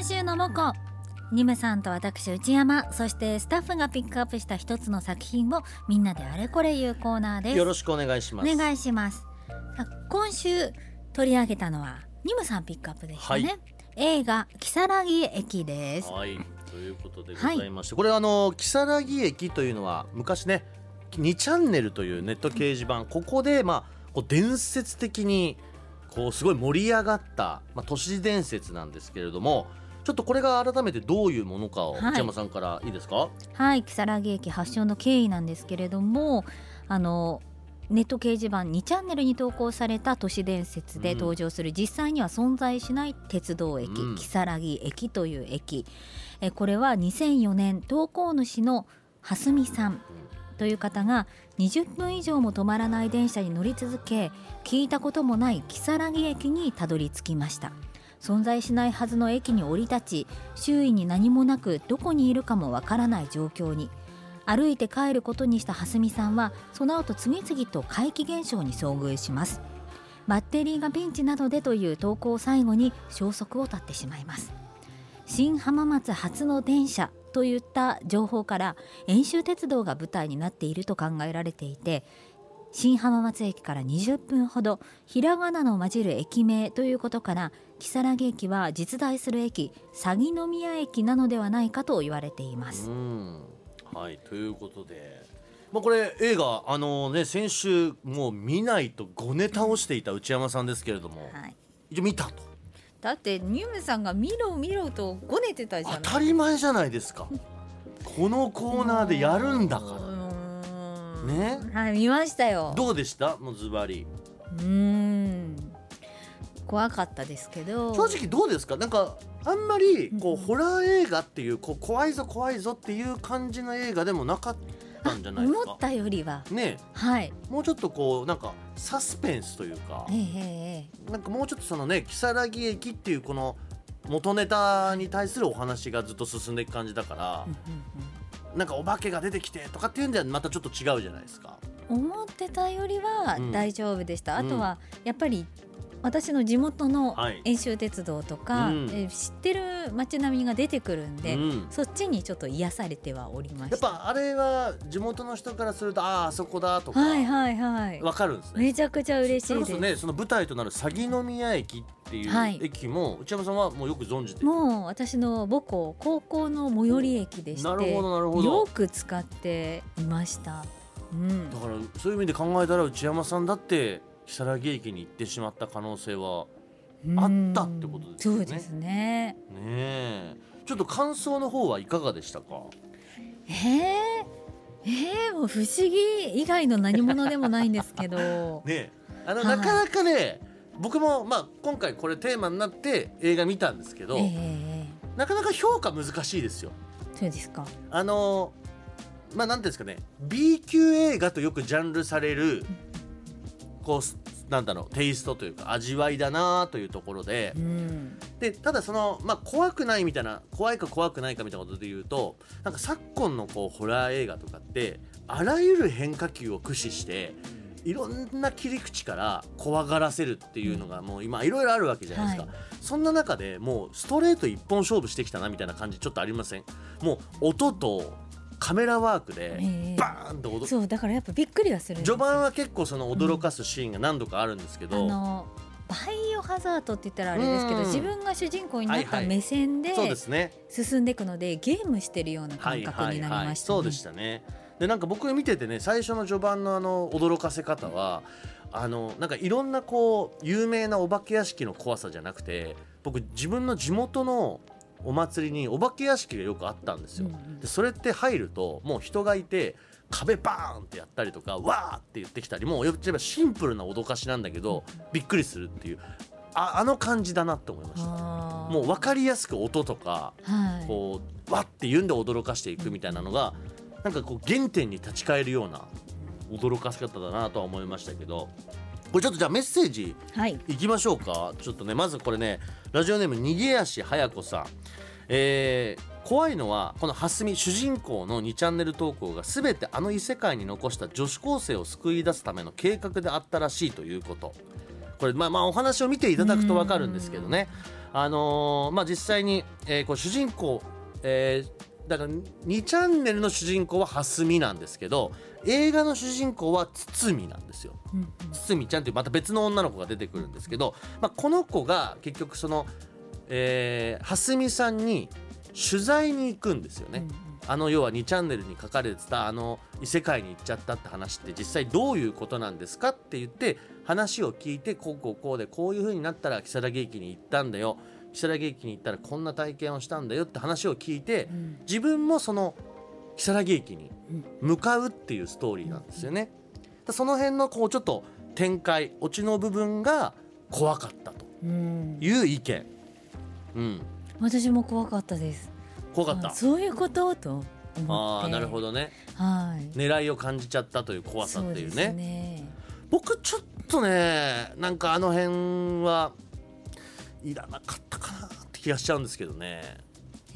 今週のモコ。ニムさんと私内山。そしてスタッフがピックアップした一つの作品をみんなであれこれ言うコーナーです。よろしくお願いします。お願いします。今週取り上げたのはニムさんピックアップでしたね、はい。映画如月駅です。はい。ということでございまして、これあの如月駅というのは昔ね2チャンネルというネット掲示板。ここでまあこう伝説的にこうすごい盛り上がった、まあ、都市伝説なんですけれどもちょっとこれが改めてどういうものかをはい。内山さんからいいですか、はい如月駅発祥の経緯なんですけれどもあのネット掲示板2チャンネルに投稿された都市伝説でうん。登場する実際には存在しない鉄道駅うん。如月駅という駅。えこれは2004年投稿主の蓮見さんという方が20分以上も止まらない電車に乗り続け聞いたこともない如月駅にたどり着きました存在しないはずの駅に降り立ち周囲に何もなくどこにいるかもわからない状況に。歩いて帰ることにした蓮見さんはその後次々と怪奇現象に遭遇します。バッテリーがピンチなどでという投稿を最後に消息を絶ってしまいます。新浜松初の電車といった情報から遠州鉄道が舞台になっていると考えられていて新浜松駅から20分ほどひらがなの混じる駅名ということから如月駅は実在する駅鷺宮駅なのではないかと言われています。うん。はいということで、まあ、これ映画あのね先週もう見ないとごネタをしていた内山さんですけれども、はい。一応見たと。だってニュームさんが見ろ見ろとごねてたじゃない。当たり前じゃないですか。このコーナーでやるんだから。らね。はい見ましたよ。どうでした？もうズバリ。うーん怖かったですけど。正直どうですか？なんかあんまりこう、うん。ホラー映画っていうこう怖いぞ怖いぞっていう感じの映画でもなかったんじゃないですか？思ったよりは。ね。はい。えもうちょっとこうなんかサスペンスというか。ええええなんかもうちょっとそのね如月駅っていうこの元ネタに対するお話がずっと進んでいく感じだからうんうんなんかお化けが出てきてとかっていうんじゃまたちょっと違うじゃないですか。うん思ってたよりはうん。大丈夫でした、うんあとはやっぱり私の地元のはい。遠州鉄道とか、うん。え知ってる街並みが出てくるんで、うん。そっちにちょっと癒されてはおりましたやっぱあれは地元の人からするとあああそこだとかはいはいはい。わかるんですね。めちゃくちゃ嬉しいです。それこそねその舞台となる鷺宮駅っていうはい。駅も内山さんはもうよく存じてる？もう私の母校高校の最寄り駅でしてなるほどなるほど。よく使っていました、うん。だ、からそういう意味で考えたら内山さんだって如月駅に行ってしまった可能性はあったってことですよね。そうですね。ねえ。ちょっと感想の方はいかがでしたか？えー、えー、もう不思議以外の何者でもないんですけど。ねえ。あの、はい。なかなかね僕もまあ今回これテーマになって映画見たんですけど、ええなかなか評価難しいですよ。そうですか。あのまあなんていうんですかね。B 級映画とよくジャンルされるこうすなんだろうテイストというか味わいだなというところでうん。でただその、まあ、怖くないみたいな怖いか怖くないかみたいなことで言うとなんか昨今のこうホラー映画とかってあらゆる変化球を駆使していろんな切り口から怖がらせるっていうのがもう今いろいろあるわけじゃないですか、はい。そんな中でもうストレート一本勝負してきたなみたいな感じちょっとありません？もう音とカメラワークでええ。バーンと驚そうだからやっぱびっくりはする序盤は結構その驚かすシーンが何度かあるんですけあど、のバイオハザードって言ったらあれですけどうん。自分が主人公になったはいはい。目線で進んでいくのでゲームしてるような感覚になりましたね。そうでしたね。でなんか僕見ててね最初の序盤のあの驚かせ方はあのなんかいろんなこう有名なお化け屋敷の怖さじゃなくて僕自分の地元のお祭りにお化け屋敷がよくあったんですよ、でそれって入るともう人がいて壁バーンってやったりとかわーって言ってきたりもう言っちゃえばシンプルな脅かしなんだけどびっくりするっていうああの感じだなって思いました。もう分かりやすく音とかはい。こうわって言うんで驚かしていくみたいなのがなんかこう原点に立ち返るような驚かせ方だなとは思いましたけどこれちょっとじゃあメッセージはい。いきましょうか。ちょっとねまずこれねラジオネーム逃げ足早子さん。えー怖いのはこの蓮見主人公の2チャンネル投稿が全てあの異世界に残した女子高生を救い出すための計画であったらしいということ。これまあまあお話を見ていただくと分かるんですけどね。あのーまあ実際に、えーこう主人公、えーだから2チャンネルの主人公は蓮見なんですけど映画の主人公は堤なんですよ。うんうん。堤ちゃんというまた別の女の子が出てくるんですけど、まあ、この子が結局その、えー、蓮見さんに取材に行くんですよね。あの要は2チャンネルに書かれてたあの異世界に行っちゃったって話って実際どういうことなんですかって言って話を聞いてこうこうこうでこういう風になったら如月駅に行ったんだよ如月駅に行ったらこんな体験をしたんだよって話を聞いてうん自分もその如月駅に向かうっていうストーリーなんですよね。だその辺のこうちょっと展開オチの部分が怖かったとうんいう意見。うん、私も怖かったです怖かった？あ。そういうこと？と思ってああなるほどどね。はい狙いを感じちゃったという怖さっていうそうですね。ね僕ちょっとねなんかあの辺はいらなかったかなって気がしちゃうんですけどね。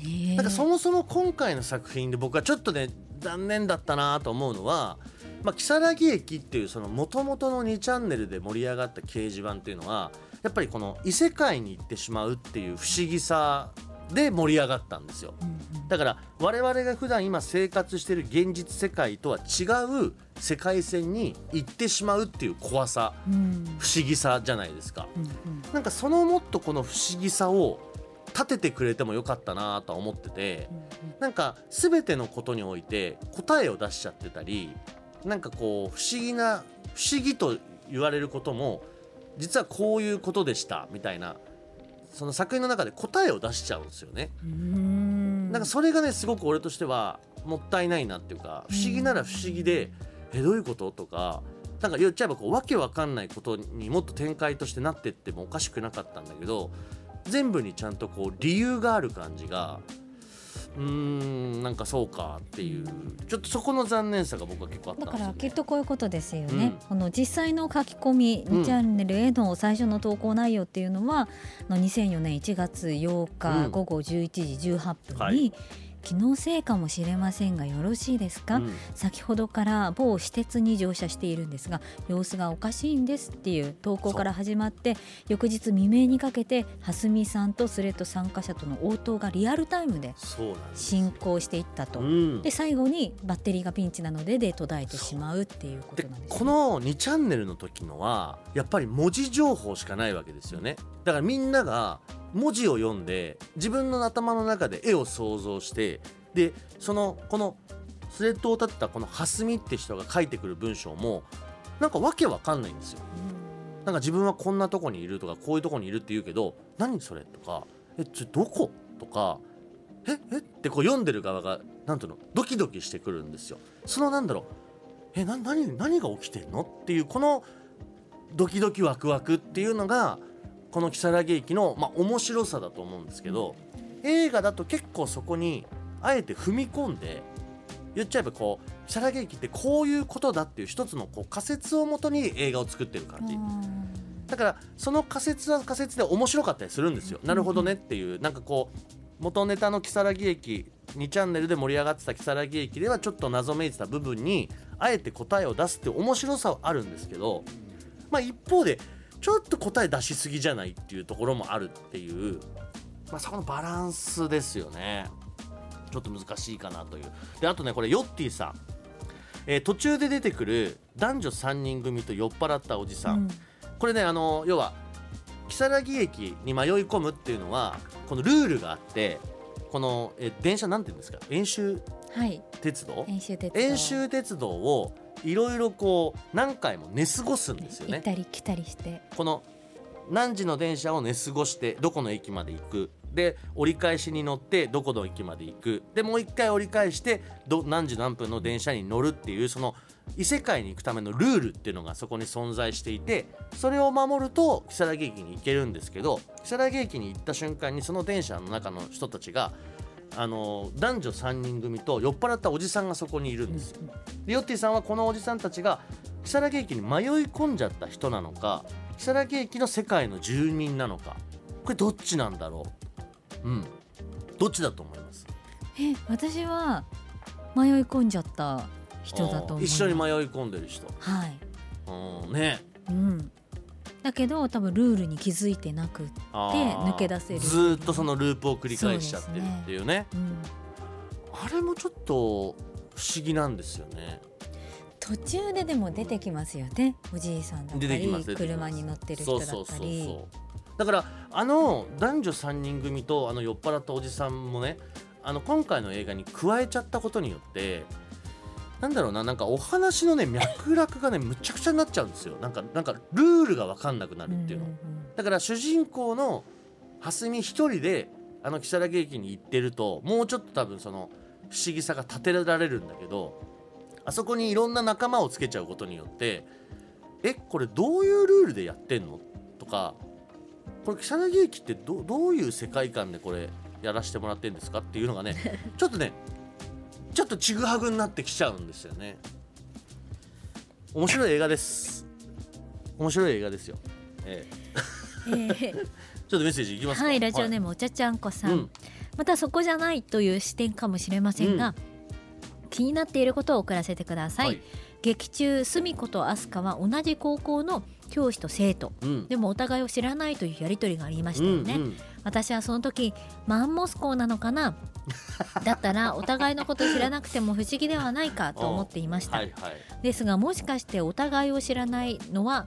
えーなんかそもそも今回の作品で僕はちょっとね残念だったなと思うのは、まあ、如月駅っていうその元々の2チャンネルで盛り上がった掲示板っていうのはやっぱりこの異世界に行ってしまうっていう不思議さで盛り上がったんですよ。うんだから我々が普段今生活している現実世界とは違う世界線に行ってしまうっていう怖さうんうん不思議さじゃないですか。うんなんかそのもっとこの不思議さを立ててくれてもよかったなとは思っててなんか全てのことにおいて答えを出しちゃってたりなんかこう不思議な不思議と言われることも実はこういうことでしたみたいなその作品の中で答えを出しちゃうんですよね。んなんかそれがねすごく俺としてはもったいないなっていうか不思議なら不思議でえどういうこと？とかなんか言っちゃえばこうわけわかんないことにもっと展開としてなってってもおかしくなかったんだけど全部にちゃんとこう理由がある感じがうーんなんかそうかっていう。ちょっとそこの残念さが僕は結構あっただんですよ、ね、からきっとこういうことですよね、うん。この実際の書き込みうん2チャンネルへの最初の投稿内容っていうのは、あの2004年1月8日うん。午後11時18分に、はい気のせいかもしれませんがよろしいですか、うん。先ほどから某私鉄に乗車しているんですが様子がおかしいんですっていう投稿から始まって翌日未明にかけて蓮見さんとスレッド参加者との応答がリアルタイムで進行していったと。うん。で最後にバッテリーがピンチなのでで途絶えてしまうっていうことでなんです、ね、この2チャンネルの時のはやっぱり文字情報しかないわけですよね。だからみんなが文字を読んで自分の頭の中で絵を想像してでそのこのスレッドを立てたこの蓮見って人が書いてくる文章もなんかわけわかんないんですよ。なんか自分はこんなとこにいるとかこういうとこにいるって言うけど何それとかえちょどこ？とかええ？ってこう読んでる側がなんていうのドキドキしてくるんですよ。そのなんだろうえな何何が起きてんの？っていうこのドキドキワクワクっていうのがこの如月駅の、まあ、面白さだと思うんですけど映画だと結構そこにあえて踏み込んで言っちゃえばこう如月駅ってこういうことだっていう一つのこう仮説をもとに映画を作ってる感じだからその仮説は仮説で面白かったりするんですよ。なるほどねっていう。なんかこう元ネタの如月駅2チャンネルで盛り上がってた如月駅ではちょっと謎めいてた部分にあえて答えを出すって面白さはあるんですけど、まあ、一方でちょっと答え出しすぎじゃないっていうところもあるっていう、まあ、そこのバランスですよね。ちょっと難しいかなという。であとねこれヨッティさん、えー途中で出てくる男女3人組と酔っ払ったおじさん、うん。これねあの要は如月駅に迷い込むっていうのはこのルールがあってこのえ電車なんて言うんですか？遠州はい。鉄道？演習鉄道。遠州鉄道をいろいろこう何回も寝過ごすんですよ行っね。たり来たりして。この何時の電車を寝過ごしてどこの駅まで行く。で折り返しに乗ってどこの駅まで行く。でもう一回折り返してど何時何分の電車に乗るっていうその異世界に行くためのルールっていうのがそこに存在していてそれを守ると如月駅に行けるんですけど如月駅に行った瞬間にその電車の中の人たちがあの男女3人組と酔っ払ったおじさんがそこにいるんですよ。でヨッティさんはこのおじさんたちが如月駅に迷い込んじゃった人なのか如月駅の世界の住人なのかこれどっちなんだろう？うん。どっちだと思います？え私は迷い込んじゃった人だと一緒に迷い込んでる人。はい。うんね。うんだけど多分ルールに気づいてなくあでー。抜け出せる。ずーっとそのループを繰り返しちゃってるっていうね。うん、あれもちょっと不思議なんですよね。途中ででも出てきますよね。おじいさんだったり車に乗ってる人だったり。だからあの男女3人組とあの酔っ払ったおじさんもねあの今回の映画に加えちゃったことによってなんだろうななんかお話のね脈絡がねむちゃくちゃになっちゃうんですよ。なんかなんかルールが分かんなくなるっていうの、だから主人公の蓮見一人であの如月駅に行ってるともうちょっと多分その不思議さが立てられるんだけどあそこにいろんな仲間をつけちゃうことによってえこれどういうルールでやってんの？とかこれ如月駅ってどどういう世界観でこれやらせてもらってんですか？っていうのがね ちょっとねちょっとちぐはぐになってきちゃうんですよね。面白い映画です。面白い映画ですよ、ええ。えー ちょっとメッセージいきますか。はいラジオネームおちゃちゃんこさん、うん。またそこじゃないという視点かもしれませんが、気になっていることを送らせてください、はい。劇中すみ子と飛鳥は同じ高校の教師と生徒うん。でもお互いを知らないというやり取りがありましたよね、うんうん私はその時マンモス校なのかな？だったらお互いのこと知らなくても不思議ではないかと思っていました、はいはい。ですがもしかしてお互いを知らないのは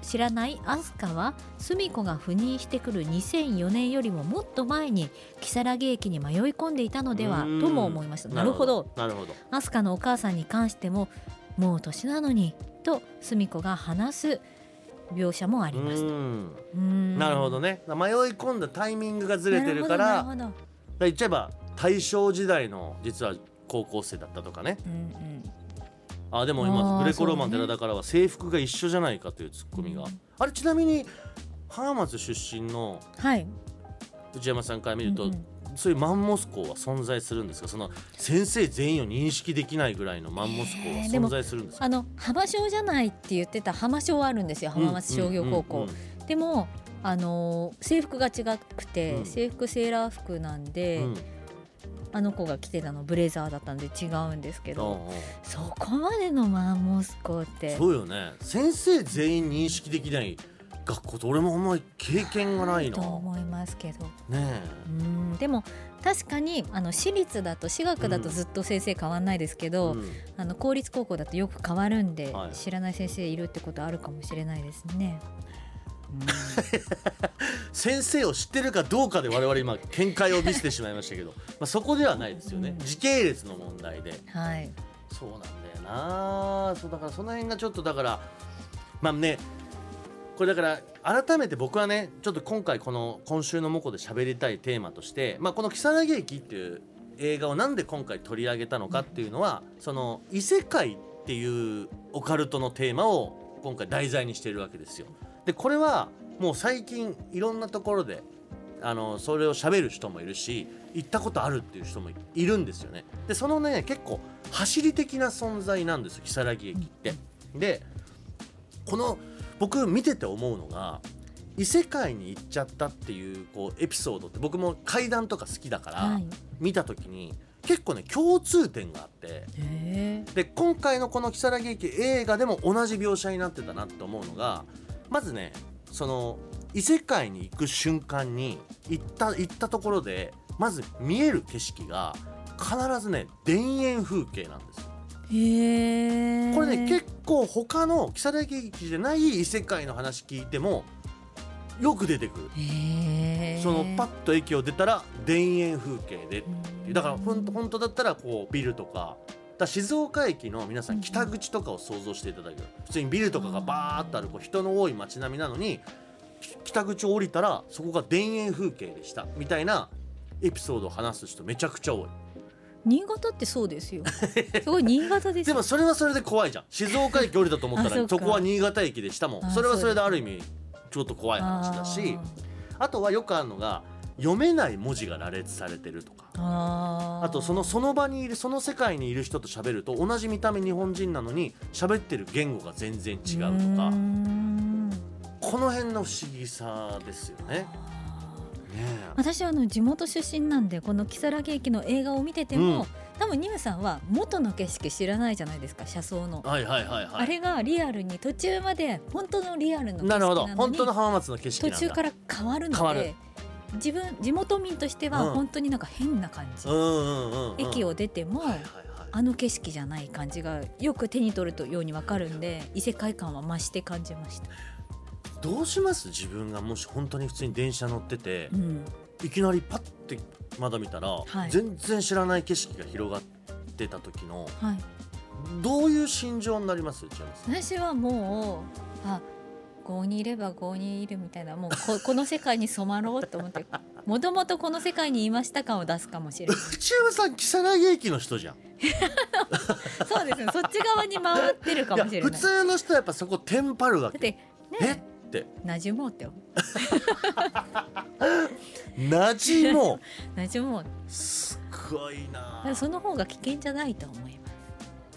知らない飛鳥は澄子が赴任してくる2004年よりももっと前に如月駅に迷い込んでいたのではうんとも思いましたなるほど。なるほど。飛鳥のお母さんに関してももう年なのにと澄子が話す描写もあります。なるほどね。迷い込んだタイミングがずれてるから、言っちゃえば大正時代の実は高校生だったとかね。どうんうん。あでも今グレコローマン寺田からは制服が一緒じゃないかというツッコミが。うん。あれちなみに浜松出身のはい。内山さんから見ると、うんうんそういうマンモス校は存在するんですか？その先生全員を認識できないぐらいのマンモス校は存在するんですか、あの浜小じゃないって言ってた浜小はあるんですよ浜松商業高校、でもあのー制服が違くて、うん。制服セーラー服なんで、うん。あの子が着てたのブレザーだったんで違うんですけど、そこまでのマンモス校って。そうよね。先生全員認識できない学校って俺もあんまり経験がないな。と思いますけど。ねうんでも確かにあの私立だと私学だとずっと先生変わんないですけえ、ど、うん。あの公立高校だとよく変わるんで、はい。知らない先生いるってことあるかもしれないですね。先生を知ってるかどうかで我々今見解を見せてしまいましたけどまあそこではないですよね、うん。時系列の問題で。うんはい、そうなんだよな。そうだからその辺がちょっとだからまあねこれだから改めて僕はねちょっと今回この今週の「モコ」で喋りたいテーマとして、まあ、この「如月駅」っていう映画をなんで今回取り上げたのかっていうのは、その異世界っていうオカルトのテーマを今回題材にしているわけですよ。でこれはもう最近いろんなところであのそれを喋る人もいるし行ったことあるっていう人もいるんですよね。でそのね結構走り的な存在なんですよ如月駅って。でこの僕見てて思うのが異世界に行っちゃったっていうこうエピソードって僕も怪談とか好きだから、はい、見た時に結構ね共通点があってへで今回のこの如月駅映画でも同じ描写になってたなと思うのがまずねその異世界に行く瞬間に行った行ったところでまず見える景色が必ずね田園風景なんですよ。えこれね結構他の如月駅じゃない異世界の話聞いてもよく出てくる。そのパッと駅を出たら田園風景でう。ん。だからほんと本当だったらこうビルとかだ静岡駅の皆さうん。ん北口とかを想像していただける。普通にビルとかがバーっとあるこう人の多い街並みなのにき北口を降りたらそこが田園風景でした。みたいなエピソードを話す人めちゃくちゃ多い新潟ってそうですよ。すごい新潟です。よでもそれはそれで怖いじゃん。静岡駅降りたと思ったらそこは新潟駅でしたもん。あそれはそれである意味ちょっと怖い話だしああとはよくあるのが読めない文字が羅列されてるとか。ー。あとそのその場にいるその世界にいる人と喋ると同じ見た目日本人なのに喋ってる言語が全然違うとか。この辺の不思議さですよね。ね。私はあの地元出身なんでこの如月駅の映画を見てても、うん。多分ニムさんは元の景色知らないじゃないですか車窓の、はいはいはいはい。あれがリアルに途中まで本当のリアルの景色なるほど。本当の浜松の景色途中から変わるので自分地元民としてはうん。本当になんか変な感じ、うんうんうん、うん、駅を出ても、はいはいはい。あの景色じゃない感じがよく手に取るようにわかるんで異世界感は増して感じました、どうします？自分がもし本当に普通に電車乗っててう、ん、いきなりパッて窓見たら、はい。全然知らない景色が広がってた時のはい。どういう心情になります？私はもうあ5にいれば5にいるみたいなもうこ この世界に染まろうと思ってもともとこの世界にいました感を出すかもしれない。内山さん木更木駅の人じゃん。そうですね。そっち側に回ってるかもしれない。普通の人はやっぱそこテンパるわけ。だってえ。ねって。馴染もうって思う馴染も馴染もう。すごいな。らその方が危険じゃないと思います。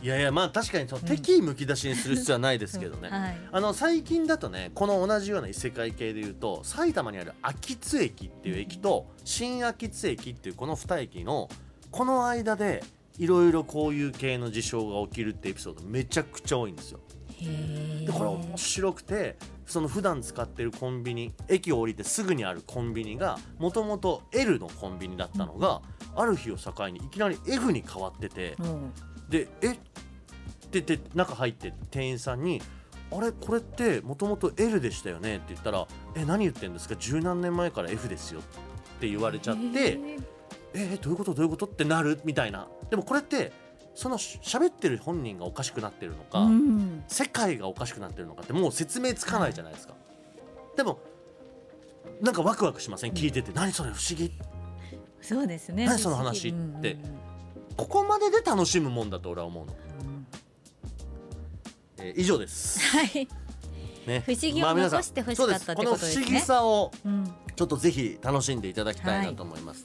いやいやまあ確かにそのうん。敵意むき出しにする必要はないですけどね、はい。あの最近だとねこの同じような異世界系でいうと埼玉にある秋津駅っていう駅と新秋津駅っていうこの2駅のこの間でいろいろこういう系の事象が起きるってエピソードめちゃくちゃ多いんですよ。へでこれ面白くてその普段使ってるコンビニ駅を降りてすぐにあるコンビニがもともと L のコンビニだったのが、ある日を境にいきなり F に変わってて。もうで「え？っ?」て言って中入って店員さんに「あれ？これってもともと L でしたよね」って言ったら「え何言ってんですか？十何年前から F ですよ」って言われちゃってへー「えどういうこと？どういうこと?」ってなるみたいな。でもこれってそのし喋ってる本人がおかしくなってるのか、うん。世界がおかしくなってるのかってもう説明つかないじゃないですか。でもなんかワクワクしません？聞いてて「何それ不思議」そうですね。何その話って。うんうんここまでで楽しむもんだと俺は思うの。うん。えー以上です。はい、ね、不思議を残してほしかったことですね。そうこの不思議さをうん、ちょっとぜひ楽しんでいただきたいなと思います。